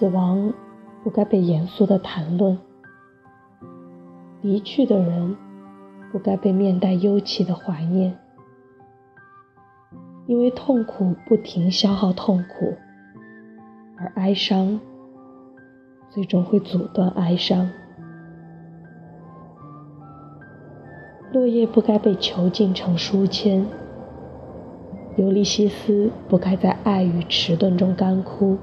死亡不该被严肃的谈论，离去的人不该被面带忧戚的怀念，因为痛苦不停消耗痛苦，而哀伤最终会阻断哀伤。落叶不该被囚禁成书签，尤利西斯不该在爱与迟钝中干枯。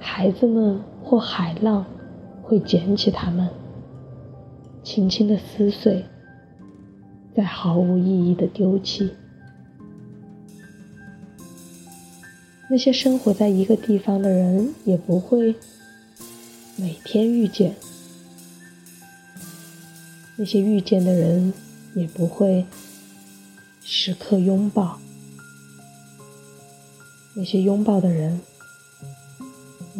孩子们或海浪会捡起它们，轻轻的撕碎，再毫无意义的丢弃。那些生活在一个地方的人也不会每天遇见。那些遇见的人也不会时刻拥抱，那些拥抱的人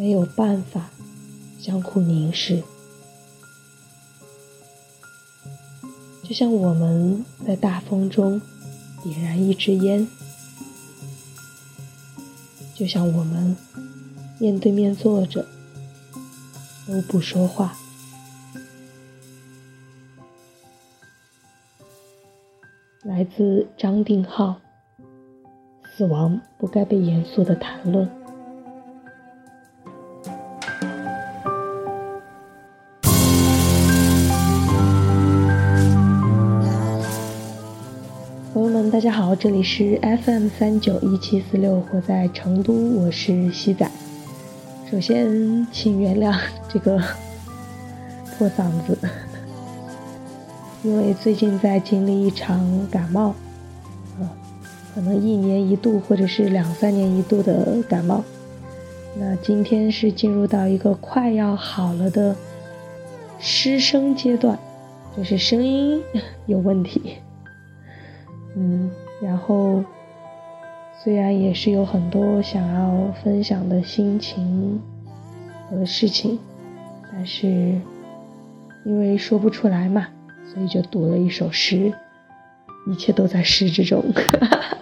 没有办法相互凝视，就像我们在大风中点燃一支烟，就像我们面对面坐着都不说话。来自张定浩，死亡不该被严肃的谈论。大家好，这里是 FM 三九一七四六，活在成都，我是西仔。首先，请原谅这个破嗓子。因为最近在经历一场感冒，啊，可能一年一度或者是两三年一度的感冒，那今天是进入到一个快要好了的失声阶段，就是声音有问题，嗯，然后虽然也是有很多想要分享的心情和事情，但是因为说不出来嘛。所以就读了一首诗，一切都在诗之中。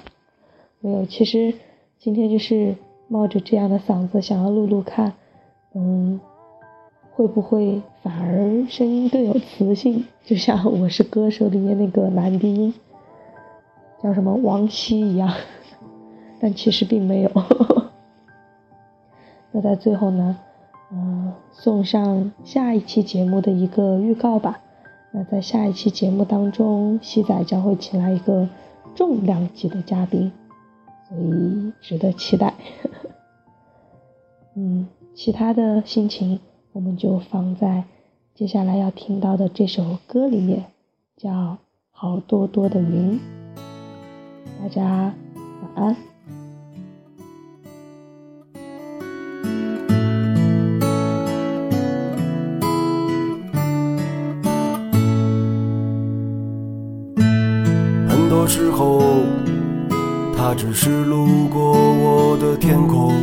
没有，其实今天就是冒着这样的嗓子，想要录录看，嗯，会不会反而声音更有磁性？就像《我是歌手》里面那个男低音，叫什么王希一样。但其实并没有。那在最后呢，嗯，送上下一期节目的一个预告吧。那在下一期节目当中，西仔将会请来一个重量级的嘉宾，所以值得期待。嗯，其他的心情我们就放在接下来要听到的这首歌里面，叫《好多多的云》。大家晚安。很多时候，他只是路过我的天空，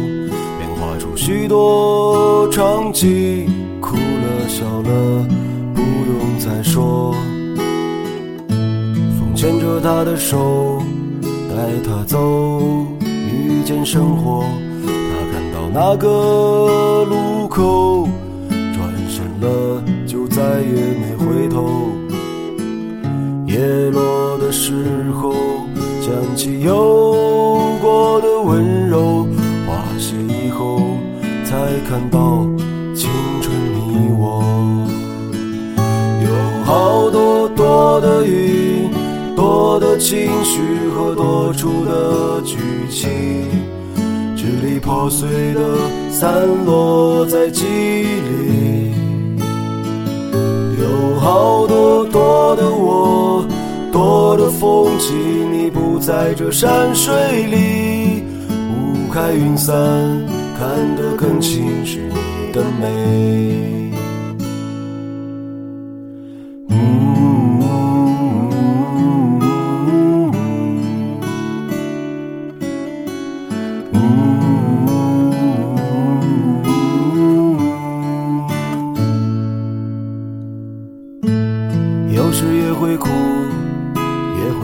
便画出许多场景，哭了笑了，不用再说。风牵着他的手，带他走，遇见生活。他看到那个路口，转身了，就再也没回头。叶落的时候，想起有过的温柔；花谢以后，才看到青春你我。有好多多的云，多的晴多出的剧情，支离破碎的散落在记忆里。有好多多的我。多的风景，你不在这山水里，雾开云散，看得更清是你的美。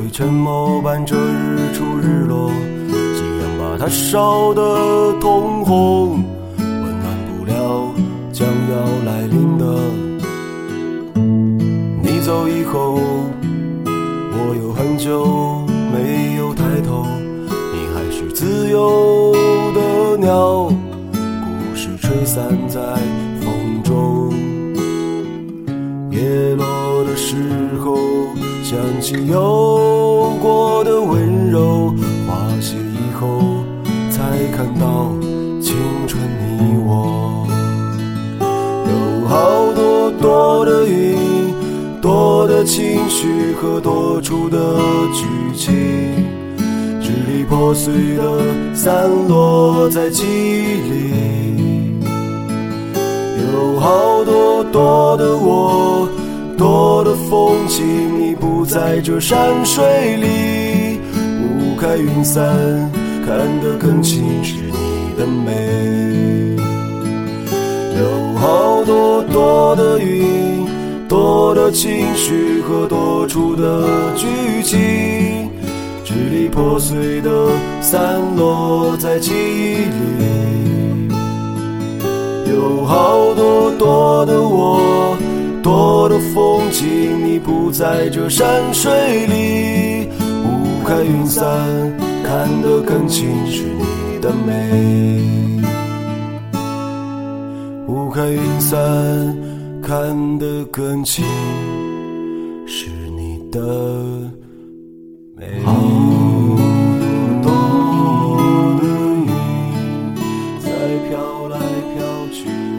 会沉默伴着日出日落夕阳把它烧得通红温暖不了将要来临的你走以后我有很久没有抬头你还是自由的鸟故事吹散在风中叶落的时候想起有过的温柔，花谢以后，才看到青春你我。有好多多的云，多的情绪和多出的剧情，支离破碎的散落在记忆里。有好多多的我，多的风景，在这山水里，雾开云散，看得更清是你的美。有好多多的云，多的情绪和多出的剧情，支离破碎的散落在记忆里。有好多多的我，多的风景，不在这山水里，雾开云散，看得更清是你的美。雾开云散，看得更清是你的美。好多的云在飘来飘去，好